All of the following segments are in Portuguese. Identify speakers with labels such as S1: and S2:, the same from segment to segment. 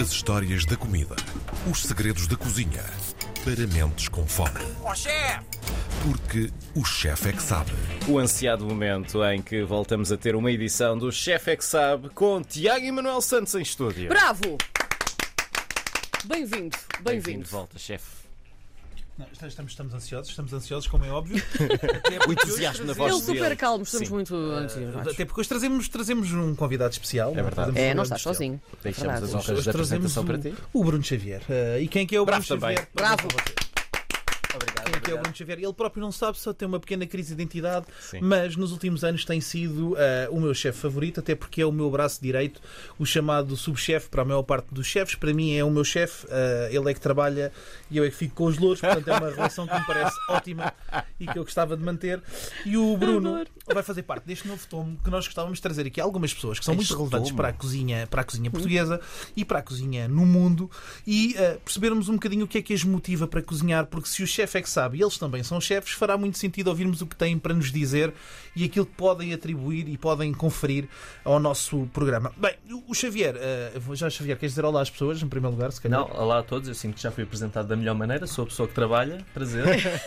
S1: As histórias da comida. Os segredos da cozinha. Para mentes com fome.
S2: Ó chefe!
S1: Porque o chefe é que sabe.
S3: O ansiado momento em que voltamos a ter uma edição do Chef é que Sabe com Tiago e Manuel Santos em estúdio.
S4: Bravo! Bem-vindo,
S3: Bem-vindo
S4: bem-vindo.
S3: de volta, chefe.
S5: Não, estamos, estamos ansiosos, estamos ansiosos, como é óbvio.
S3: O entusiasmo na voz
S4: Ele super calmo, estamos
S3: Sim.
S4: muito ansiosos.
S5: Até porque hoje trazemos, trazemos um convidado especial.
S3: É verdade.
S4: É, não estás sozinho.
S3: Deixamos as
S4: Verdade.
S3: honras
S5: Hoje
S3: da
S5: trazemos
S3: apresentação
S5: o,
S3: para ti.
S5: o Bruno Xavier. Eh, e quem é que é o
S3: Bravo
S5: Bruno
S3: também.
S5: Xavier?
S4: Bravo.
S3: Obrigado.
S5: Que Xavier? Ele próprio não sabe, só tem uma pequena crise de identidade,
S3: Sim.
S5: mas nos últimos anos tem sido eh, o meu chefe favorito, até porque é o meu braço direito, o chamado subchefe para a maior parte dos chefes. Para mim é o meu chefe, eh, ele é que trabalha e eu é que fico com os louros, portanto é uma relação que me parece ótima e que eu gostava de manter. E o Bruno vai fazer parte deste novo tomo que nós gostávamos de trazer aqui algumas pessoas que são
S3: Este
S5: muito relevantes
S3: tomo?
S5: para a cozinha, para a cozinha portuguesa e para a cozinha no mundo e eh, percebermos um bocadinho o que é que as motiva para cozinhar, porque se o chefe é que sabe e eles também são chefes, fará muito sentido ouvirmos o que têm para nos dizer e aquilo que podem atribuir e podem conferir ao nosso programa. Bem, o Xavier, eh, já Xavier, queres dizer olá às pessoas, em primeiro lugar, se calhar?
S6: Não, olá a todos, eu sinto que já fui apresentado da melhor maneira, sou a pessoa que trabalha, prazer.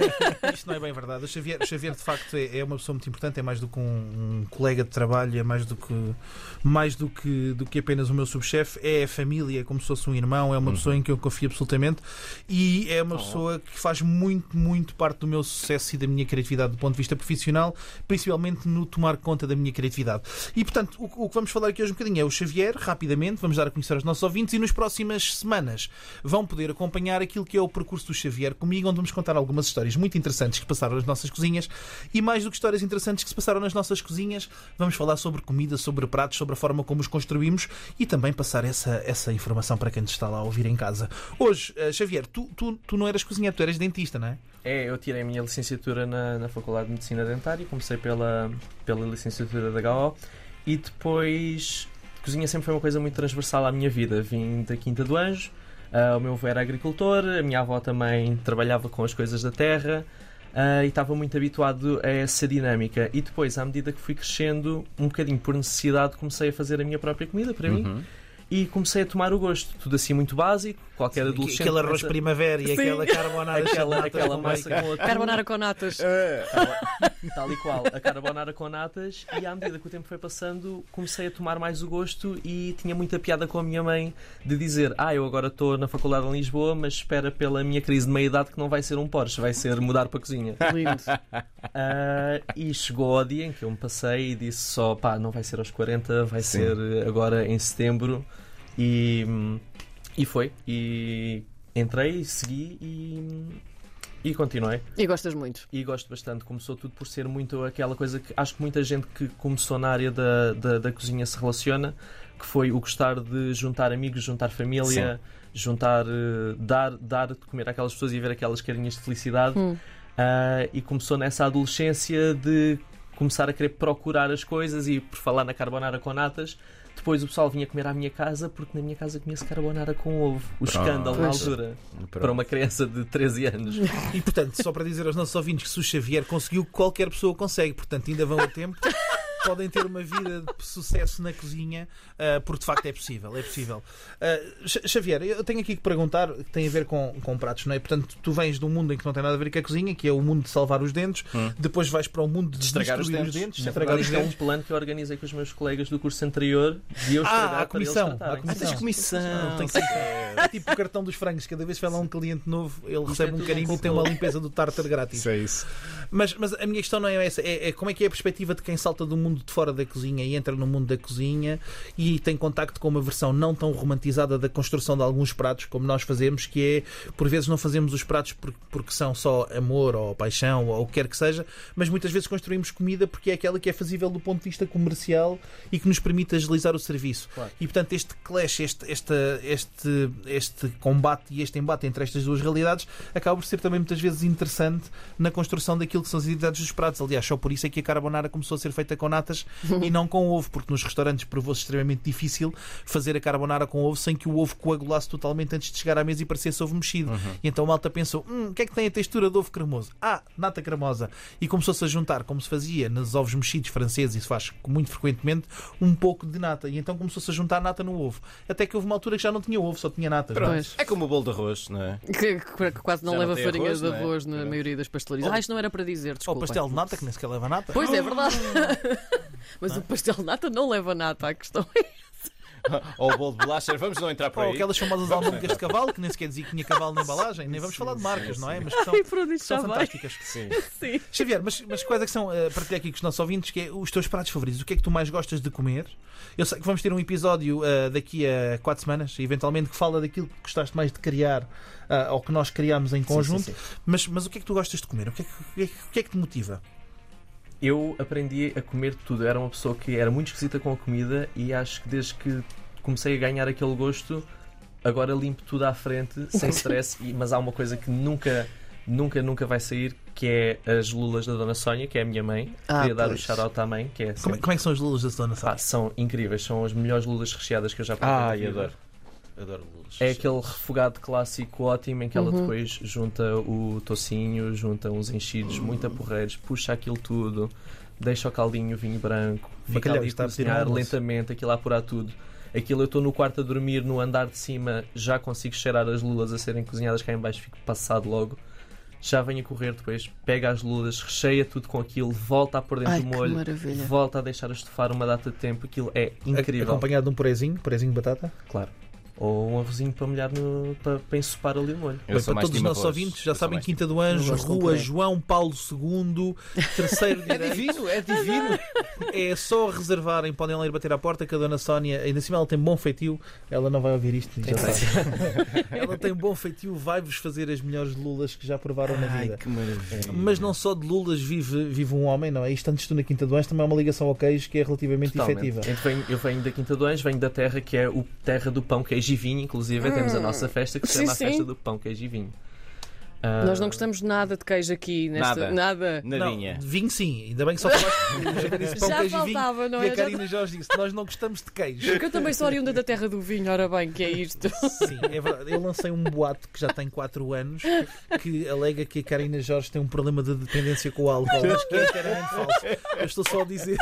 S5: Isto não é bem verdade. O Xavier, o Xavier de facto, é, é uma pessoa muito importante, é mais do que um, um colega de trabalho, é mais do que, mais do que, do que apenas o meu subchefe. É a família, é como se fosse um irmão, é uma pessoa em que eu confio absolutamente e é uma pessoa que faz muito, muito parte do meu sucesso e da minha criatividade do ponto de vista profissional, principalmente no tomar conta da minha criatividade. E portanto, o, o que vamos falar aqui hoje um bocadinho é o Xavier, rapidamente, vamos dar a conhecer aos nossos ouvintes e nas próximas semanas vão poder acompanhar aquilo que é o percurso do Xavier comigo, onde vamos contar algumas histórias muito interessantes que passaram nas nossas cozinhas e mais do que histórias interessantes que se passaram nas nossas cozinhas, vamos falar sobre comida, sobre pratos, sobre a forma como os construímos e também passar essa, essa informação para quem nos está lá a ouvir em casa. Hoje, eh, Xavier, tu, tu, tu não eras cozinheiro, tu eras dentista, não é?
S6: É, eu tirei a minha licenciatura na, na Faculdade de Medicina Dentária, comecei pela, pela licenciatura da HO e depois cozinha sempre foi uma coisa muito transversal à minha vida. Vim da Quinta do Anjo, ah, o meu avô era agricultor, a minha avó também trabalhava com as coisas da terra. ah, e estava muito habituado a essa dinâmica. E depois, à medida que fui crescendo, um bocadinho por necessidade, comecei a fazer a minha própria comida para mim
S3: Uhum.
S6: E comecei a tomar o gosto. Tudo assim muito básico, qualquer adolescente.
S5: Aquele arroz
S6: começa-
S5: primavera e aquela carbonara
S6: aquela,
S5: natas
S6: aquela
S5: com
S6: massa
S5: bacon.
S6: com atum,
S4: Carbonara com natas.
S6: tal e qual, a carbonara com natas, e à medida que o tempo foi passando, comecei a tomar mais o gosto e tinha muita piada com a minha mãe de dizer: Ah, eu agora estou na faculdade em Lisboa, mas espera pela minha crise de meia-idade que não vai ser um Porsche, vai ser mudar para a cozinha.
S4: Lindo.
S6: Ah, e chegou ao dia em que eu me passei e disse só: pá, não vai ser aos 40, vai
S3: Sim.
S6: ser agora em setembro. E, e foi. E entrei, segui e, e continuei.
S4: E gostas muito.
S6: E gosto bastante. Começou tudo por ser muito aquela coisa que acho que muita gente que começou na área da, da, da cozinha se relaciona, que foi o gostar de juntar amigos, juntar família, juntar, eh, dar, dar de comer àquelas pessoas e ver aquelas carinhas de felicidade.
S4: Hum.
S6: Ah, e começou nessa adolescência de começar a querer procurar as coisas e por falar na carbonara com natas. Depois o pessoal vinha comer à minha casa porque na minha casa comia-se carbonara com ovo. O
S3: Pronto.
S6: escândalo na altura.
S3: Pronto.
S6: Para uma criança de 13 anos.
S5: E portanto, só para dizer aos nossos ouvintes que se o Xavier conseguiu, qualquer pessoa consegue. Portanto, ainda vão a tempo. Podem ter uma vida de sucesso na cozinha, ah, porque de facto é possível. É possível. Ah, Xa- Xavier, eu tenho aqui que perguntar, que tem a ver com, com pratos, não é? Portanto, tu vens de um mundo em que não tem nada a ver com a cozinha, que é o mundo de salvar os dentes, depois vais para o mundo de
S3: De estragar os
S5: destruir
S3: dentes.
S5: de estragar os
S6: isto é um
S5: dentes.
S6: plano que eu organizei com os meus colegas do curso anterior de eu estragar
S5: Ah,
S6: para
S5: a comissão.
S6: eles tratarem.
S5: a comissão.
S3: tens.
S5: É tipo o cartão dos frangos. Cada vez que vai lá um cliente novo, ele recebe
S6: é
S5: um carimbo
S6: um
S5: e tem uma limpeza do tartar grátis.
S3: Isso é isso.
S5: Mas, mas a minha questão não é essa. É, é como é que é a perspectiva de quem salta do mundo de fora da cozinha e entra no mundo da cozinha e tem contacto com uma versão não tão romantizada da construção de alguns pratos como nós fazemos, que é, por vezes, não fazemos os pratos por- porque são só amor ou paixão ou o que quer que seja, mas muitas vezes construímos comida porque é aquela que é fazível do ponto de vista comercial e que nos permite agilizar o serviço.
S6: Claro.
S5: E portanto, este clash, este, este, este, este combate e este embate entre estas duas realidades acaba por ser também muitas vezes interessante na construção daquilo que são as identidades dos pratos. Aliás, só por isso é que a carbonara começou a ser feita com natas e não com ovo, porque nos restaurantes provou-se extremamente difícil fazer a carbonara com ovo sem que o ovo coagulasse totalmente antes de chegar à mesa e parecesse ovo mexido. E então a malta pensou: hum, o que é que tem a textura de ovo cremoso? Ah, nata cremosa. E começou-se a juntar, como se fazia nos ovos mexidos franceses, e se faz muito frequentemente, um pouco de nata. E então começou-se a juntar nata no ovo. Até que houve uma altura que já não tinha ovo, só tinha nata.
S3: É como o bolo de arroz, não é?
S4: Que, que- que quase não
S3: Já
S4: leva
S3: tem
S4: farinha
S3: arroz,
S4: de
S3: é?
S4: arroz na
S3: Pronto.
S4: maioria das pastelarias. Ah, isto não era para dizer,
S5: Ou
S4: desculpa.
S5: pastel de nata, que nem sequer leva nata.
S4: Pois é verdade. Mas o pastel de nata não leva nata, a questão é.
S3: Ou o bolo de bolacha, vamos não entrar por
S5: Ou
S3: aí.
S5: aquelas famosas almôndegas de cavalo, que nem sequer dizia que tinha cavalo na embalagem. Nem vamos falar de marcas, não é? Mas que são,
S4: Ai, pronto, isto
S5: são fantásticas.
S3: Sim.
S4: Sim.
S5: Xavier, mas, mas quais é que são, uh, partilhar aqui com os nossos ouvintes, que é os teus pratos favoritos? O que é que tu mais gostas de comer? Eu sei que vamos ter um episódio uh, daqui a quatro semanas, eventualmente, que fala daquilo que gostaste mais de criar uh, ou que nós criámos em conjunto.
S6: sim, sim.
S5: Mas, mas o que é que tu gostas de comer? O que é que, o que, é que- o que é que te motiva?
S6: Eu aprendi a comer tudo. Eu era uma pessoa que era muito esquisita com a comida e acho que desde que comecei a ganhar aquele gosto, agora limpo tudo à frente, sem stress. E- mas há uma coisa que nunca, nunca, nunca vai sair, que é as lulas da Dona Sónia, que é a minha mãe.
S4: Ah,
S6: Queria dar o shout-out à mãe, que é
S5: Como, é- como é que são as lulas da Dona
S6: Pá,
S5: Sá?
S6: são incríveis, são as melhores lulas recheadas que eu já provei. vida.
S3: adoro. Adoro lulas.
S6: É aquele refogado clássico ótimo em que ela
S4: Uhum.
S6: depois junta o tocinho, junta uns enchidos muito aporreiros, puxa aquilo tudo, deixa o caldinho, o vinho branco, fica ali a
S5: está a pedir
S6: cozinhar lentamente, aquilo a apurar tudo. Aquilo eu estou no quarto a dormir, no andar de cima, já consigo cheirar as lulas a serem cozinhadas cá em baixo, fico passado logo. Já venho a correr depois, pega as lulas, recheia tudo com aquilo, volta a pôr dentro
S4: Ai,
S6: do molho,
S4: maravilha.
S6: volta a deixar a estufar uma data de tempo, aquilo é incrível.
S5: Acompanhado de um purezinho, purezinho de batata?
S6: Claro. Ou um arrozinho para molhar no, para, para ensopar ali o molho.
S5: Bem, para todos os nossos
S3: arroz.
S5: ouvintes, já
S3: Eu
S5: sabem Quinta do Anjo, Rua. João Paulo II, terceiro
S3: É
S5: direito.
S3: divino, é divino.
S5: É só reservarem, podem lá ir bater à porta que a Dona Sónia, ainda assim ela tem bom feitio, ela não vai ouvir isto, já sabe. ela tem bom feitio, vai-vos fazer as melhores lulas que já provaram na
S3: Ai,
S5: vida.
S3: que maravilha.
S5: Mas não só de lulas vive, vive um homem, não é? Isto antes de tu na Quinta do Anjo também é uma ligação ao queijo que é relativamente
S6: Totalmente.
S5: efetiva.
S6: Eu venho, eu venho da Quinta do Anjo, venho da terra que é o terra do pão, queijo e vinho. Inclusive, temos a nossa festa que se
S4: Sim,
S6: chama a
S4: sim.
S6: festa do pão, queijo e vinho. Ah,
S4: Nós não gostamos nada de queijo aqui nesta.
S3: Nada.
S4: Nada.
S3: Nadinha.
S5: Não, vinho sim, ainda bem que só falaste já disse pão,
S4: Já
S5: queijo e vinho.
S4: faltava, não
S5: E
S4: é?
S5: a Karina Jorge disse: Nós não gostamos de queijo.
S4: Porque eu também sou oriunda da terra do vinho, ora bem, que é isto.
S5: Sim, é verdade. Eu lancei um boato que já tem 4 anos que alega que a Karina Jorge tem um problema de dependência com o álcool, mas que é inteiramente falso. Eu estou só a dizer,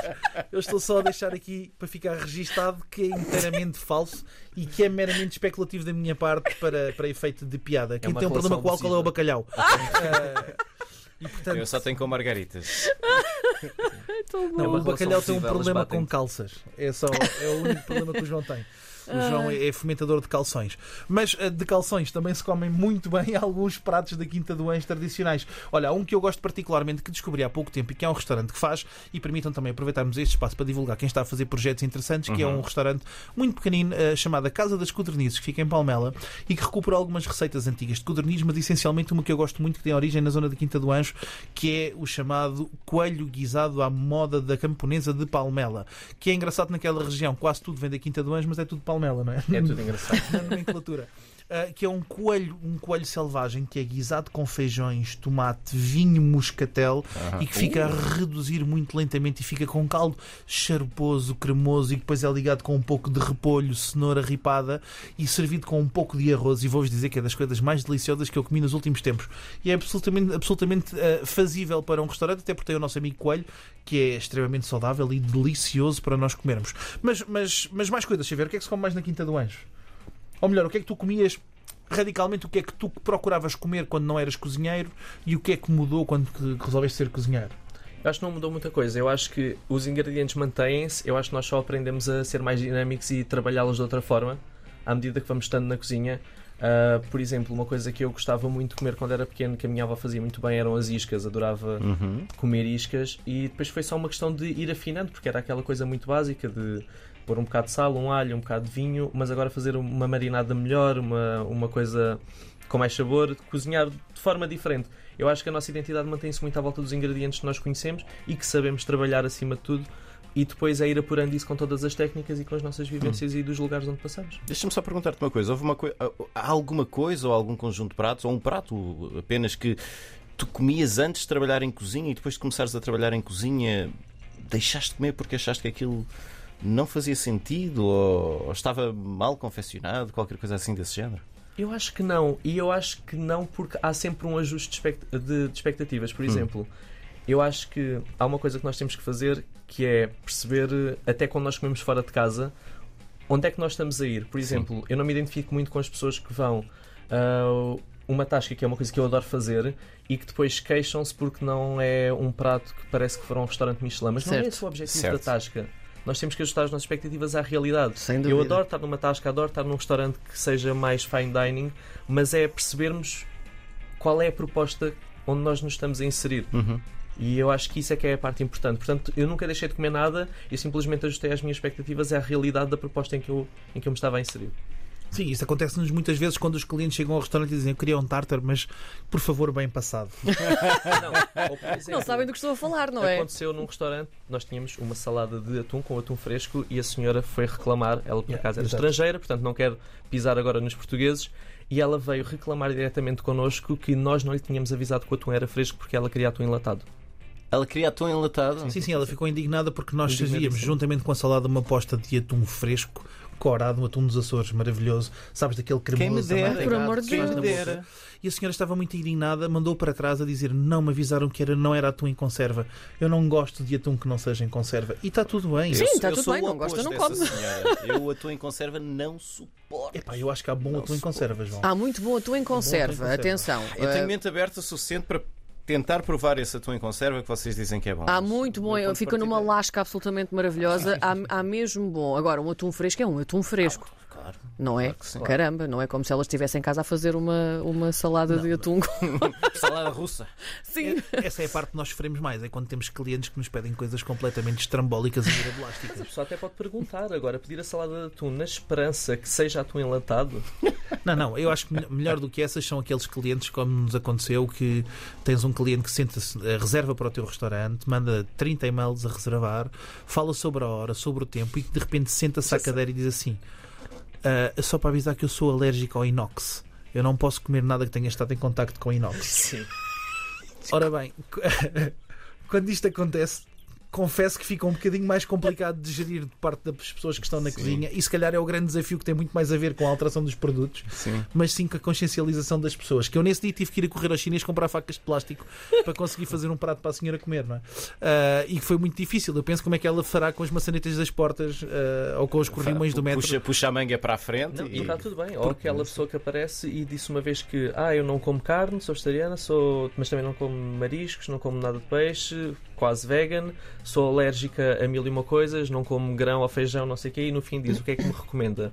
S5: eu estou só a deixar aqui para ficar registado que é inteiramente falso e que é meramente especulativo da minha parte para, para efeito de piada. Quem tem um problema com o álcool é o bacalhau. Ah, e portanto,
S3: Eu só tenho com margaritas.
S5: Não, o bacalhau tem um problema com calças. É só é o único problema que o João tem. O João é, é fomentador de calções. Mas eh, de calções também se comem muito bem alguns pratos da Quinta do Anjo tradicionais. Olha, há um que eu gosto particularmente, que descobri há pouco tempo e que é um restaurante que faz, e permitam também aproveitarmos este espaço para divulgar quem está a fazer projetos interessantes, que é um restaurante muito pequenino eh, chamado a Casa das Codornizes, que fica em Palmela e que recupera algumas receitas antigas de codorniz, mas essencialmente uma que eu gosto muito, que tem origem na zona da Quinta do Anjo, que é o chamado coelho guisado à moda da camponesa de Palmela, que é engraçado naquela região, quase tudo vem da Quinta do Anjo, mas é tudo Palmela, não é?
S6: É tudo engraçado.
S5: na nomenclatura. Uh, que é um coelho, um coelho selvagem que é guisado com feijões, tomate, vinho moscatel
S3: Aham.
S5: e que fica a reduzir muito lentamente e fica com um caldo charposo, cremoso e que depois é ligado com um pouco de repolho, cenoura ripada e servido com um pouco de arroz. E vou-vos dizer que é das coisas mais deliciosas que eu comi nos últimos tempos. E é absolutamente, absolutamente uh, fazível para um restaurante, até porque tem o nosso amigo coelho, que é extremamente saudável e delicioso para nós comermos. Mas, mas, mas mais coisas, Xavier, o que é que se come mais na Quinta do Anjo? Ou melhor, o que é que tu comias radicalmente? O que é que tu procuravas comer quando não eras cozinheiro e o que é que mudou quando resolveste ser cozinheiro?
S6: Eu acho que não mudou muita coisa. Eu acho que os ingredientes mantêm-se. Eu acho que nós só aprendemos a ser mais dinâmicos e trabalhá-los de outra forma à medida que vamos estando na cozinha. Ah, por exemplo, uma coisa que eu gostava muito de comer quando era pequeno, que a minha avó fazia muito bem, eram as iscas. Adorava
S3: Uhum.
S6: comer iscas e depois foi só uma questão de ir afinando, porque era aquela coisa muito básica de pôr um bocado de sal, um alho, um bocado de vinho, mas agora fazer uma marinada melhor, uma, uma coisa com mais sabor, cozinhar de forma diferente. Eu acho que a nossa identidade mantém-se muito à volta dos ingredientes que nós conhecemos e que sabemos trabalhar acima de tudo. E depois é ir apurando isso com todas as técnicas e com as nossas vivências e dos lugares onde passamos.
S3: Deixa-me só perguntar-te uma coisa. Houve uma coi- há alguma coisa ou algum conjunto de pratos, ou um prato apenas que tu comias antes de trabalhar em cozinha e depois de começares a trabalhar em cozinha deixaste de comer porque achaste que aquilo não fazia sentido ou, ou estava mal confeccionado, qualquer coisa assim desse género?
S6: Eu acho que não, e eu acho que não porque há sempre um ajuste de, expect- de- de expectativas. Por exemplo, eu acho que há uma coisa que nós temos que fazer que é perceber, eh, até quando nós comemos fora de casa, onde é que nós estamos a ir. Por exemplo, eu não me identifico muito com as pessoas que vão a uma tasca, que é uma coisa que eu adoro fazer, e que depois queixam-se porque não é um prato que parece que foram a um restaurante Michelin. Mas não é
S4: Certo.
S6: esse o objetivo
S3: Certo.
S6: da tasca. Nós temos que ajustar as nossas expectativas à realidade.
S4: Sem
S6: Eu
S4: dúvida.
S6: adoro estar numa tasca, adoro estar num restaurante que seja mais fine dining, mas é percebermos qual é a proposta onde nós nos estamos a inserir.
S3: Uhum.
S6: E eu acho que isso é que é a parte importante. Portanto, eu nunca deixei de comer nada, eu simplesmente ajustei as minhas expectativas à realidade da proposta em que eu, em que eu me estava a inserir.
S5: Sim, isso acontece-nos muitas vezes quando os clientes chegam ao restaurante e dizem eu queria um tartar, mas por favor, bem passado.
S6: Não, ou, por
S4: Não
S6: exemplo,
S4: sabem do que estou a falar, não é?
S6: Aconteceu num restaurante, nós tínhamos uma salada de atum com atum fresco e a senhora foi reclamar, ela por
S5: Yeah,
S6: acaso era
S5: exato.
S6: estrangeira, portanto não quero pisar agora nos portugueses, e ela veio reclamar diretamente connosco que nós não lhe tínhamos avisado que o atum era fresco porque ela queria atum enlatado.
S3: Ela queria atum enlatado?
S5: Sim, sim, ela ficou indignada porque nós servíamos, juntamente com a salada, uma posta de atum fresco, corado, um atum dos Açores, maravilhoso. Sabes, daquele
S3: Quem me
S5: cremoso.
S3: dera.
S4: Por amor de
S3: dera.
S5: E a senhora estava muito indignada, mandou para trás a dizer não me avisaram que era, não era atum em conserva. Eu não gosto de atum que não seja em conserva. E está tudo bem.
S4: Sim, está tudo bem, não gosta,
S3: oposto
S4: não
S3: senhora. Eu o atum em conserva não suporto.
S5: Epá, eu acho que há bom
S3: Não
S5: atum em
S3: suporto.
S5: conserva, João.
S4: Há muito bom atum em conserva.
S5: conserva.
S4: Atenção.
S3: Eu tenho mente aberta o suficiente para tentar provar esse atum em conserva que vocês dizem que é bom.
S4: Há
S3: Mas
S4: muito bom,
S3: de
S4: fica numa
S3: é-
S4: lasca absolutamente maravilhosa. Há, há mesmo bom. Agora, um atum fresco é um atum fresco,
S3: Claro.
S4: não é?
S3: claro.
S4: Caramba, não é como se elas estivessem em casa a fazer uma, uma salada de atum.
S3: Salada russa.
S4: Sim.
S5: Essa é a parte que nós sofremos mais, é quando temos clientes que nos pedem coisas completamente estrambólicas e
S6: A
S5: mirabolásticas.
S6: pessoa até pode perguntar agora, pedir a salada de atum na esperança que seja atum enlatado.
S5: Não, não, eu acho que melhor- melhor do que essas são aqueles clientes, como nos aconteceu, que tens um cliente que senta-se, eh, reserva para o teu restaurante, manda 30 e-mails a reservar, fala sobre a hora, sobre o tempo e de repente senta-se à cadeira e diz assim: "Ah, só para avisar que eu sou alérgico ao inox. Eu não posso comer nada que tenha estado em contacto com inox.
S6: Sim.
S5: Ora bem, quando isto acontece, confesso que fica um bocadinho mais complicado de gerir de parte das pessoas que estão na
S3: Sim.
S5: cozinha e se calhar é o grande desafio que tem muito mais a ver com a alteração dos produtos,
S3: Sim.
S5: mas sim com a consciencialização das pessoas. Que eu nesse dia tive que ir a correr ao chinês comprar facas de plástico para conseguir fazer um prato para a senhora comer, não é? Ah, e que foi muito difícil. Eu penso como é que ela fará com as maçanetas das portas ah, ou com os corrimões do metro.
S3: Puxa, puxa a manga para a frente
S6: Não,
S3: e
S6: e está tudo bem. Ou aquela pessoa que aparece e disse uma vez que ah, eu não como carne, sou vegetariana, sou... mas também não como mariscos, não como nada de peixe, quase vegan, sou alérgica a mil e uma coisas, não como grão ou feijão, não sei o quê, e no fim diz o que é que me recomenda.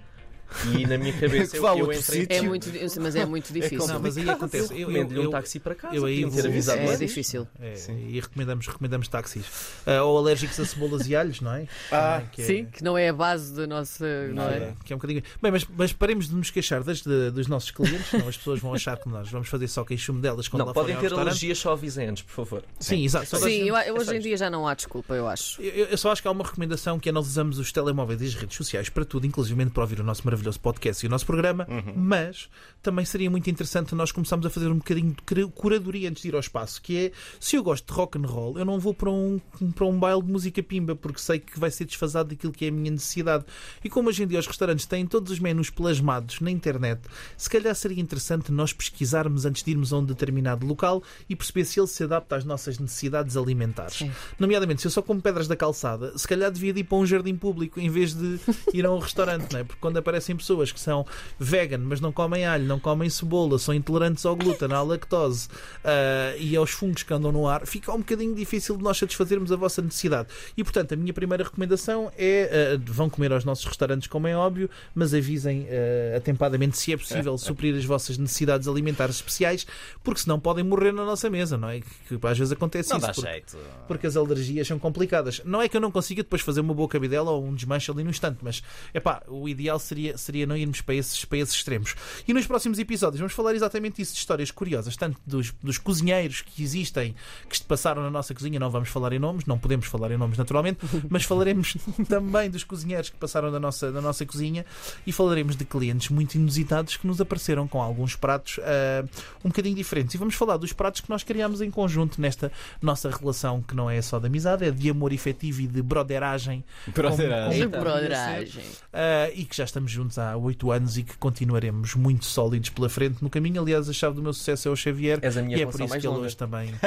S6: E na minha cabeça
S3: Que
S6: eu, eu entrei.
S4: É muito, mas é muito difícil.
S5: Não, mas aí acontece.
S6: Eu recomendo-lhe um táxi para casa,
S5: eu aí
S6: ter avisado
S4: É
S6: antes.
S4: difícil.
S5: É, e recomendamos, recomendamos táxis. Ah, ou alérgicos a cebolas e alhos, não é?
S3: Ah,
S5: que é-
S4: Sim, que não é a base da nossa. Não é?
S5: É, que é um bocadinho... Bem, mas, mas paremos de nos queixar das, de- dos nossos clientes, não as pessoas vão achar que nós vamos fazer só queixume delas quando
S6: Não,
S5: lá
S6: podem ter alergias só avisantes, por favor.
S5: Sim, exato.
S4: Sim, eu, eu-
S6: é
S4: hoje em dia já não há desculpa, eu acho.
S5: Eu, eu só acho que há uma recomendação que é nós usamos os telemóveis e as redes sociais para tudo, inclusive para ouvir o nosso maravilhoso podcast e o nosso programa, mas também seria muito interessante nós começarmos a fazer um bocadinho de cura- curadoria antes de ir ao espaço, que é se eu gosto de rock and roll, eu não vou para um, para um baile de música pimba, porque sei que vai ser desfasado daquilo que é a minha necessidade. E como hoje em dia os restaurantes têm todos os menus plasmados na internet, se calhar seria interessante nós pesquisarmos antes de irmos a um determinado local e perceber se ele se adapta às nossas necessidades alimentares.
S4: Sim.
S5: Nomeadamente, se eu só como pedras da calçada, se calhar devia de ir para um jardim público em vez de ir a um restaurante, não é? Porque quando aparecem pessoas que são vegan, mas não comem alho, não comem cebola, são intolerantes ao glúten, à lactose ah, e aos fungos que andam no ar, fica um bocadinho difícil de nós satisfazermos a vossa necessidade. E portanto, a minha primeira recomendação é: ah, vão comer aos nossos restaurantes, como é óbvio, mas avisem ah, atempadamente se é possível suprir as vossas necessidades alimentares especiais, porque senão podem morrer na nossa mesa, não é? Que, que às vezes acontece
S3: Não
S5: isso.
S3: dá
S5: porque-
S3: jeito.
S5: porque as alergias são complicadas. Não é que eu não consiga depois fazer uma boa cabidela ou um desmanche ali no instante, mas epá, o ideal seria seria, seria não irmos para esses, para esses extremos. E nos próximos episódios vamos falar exatamente isso, de histórias curiosas, tanto dos, dos cozinheiros que existem, que se passaram na nossa cozinha, não vamos falar em nomes, não podemos falar em nomes naturalmente, mas falaremos também dos cozinheiros que passaram da nossa, da nossa cozinha e falaremos de clientes muito inusitados que nos apareceram com alguns pratos ah, um bocadinho diferentes. E vamos falar dos pratos que nós criámos em conjunto nesta nossa relação que não é só de amizade, é de amor efetivo e de broderagem.
S3: Broderagem.
S4: De
S5: Eita.
S4: broderagem.
S5: Ah, e que já estamos juntos há oito anos e que continuaremos muito sólidos pela frente no caminho. Aliás, a chave do meu sucesso é o Xavier.
S6: És a minha
S5: e é por isso que ele
S6: longa.
S5: hoje também.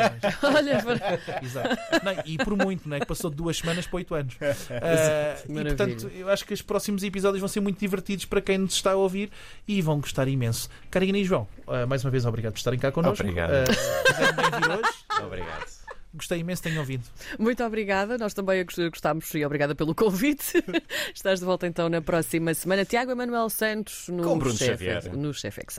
S5: também-
S4: Olha, para-
S5: Exato. Não, e por muito, não é? Que passou de duas semanas para oito anos. Ah, e portanto, eu acho que os próximos episódios vão ser muito divertidos para quem nos está a ouvir e vão gostar imenso. Karina e João, ah, mais uma vez, obrigado por estarem cá connosco.
S3: Obrigado.
S5: Ah, quiseram bem vir hoje.
S3: Obrigado.
S5: Gostei imenso, tenham ouvido.
S4: Muito obrigada. Nós também gostámos e obrigada pelo convite. Estás de volta então na próxima semana. Tiago Emanuel Santos no
S3: Com Bruno
S4: Chef,
S3: Xavier.
S4: no Chef Exam.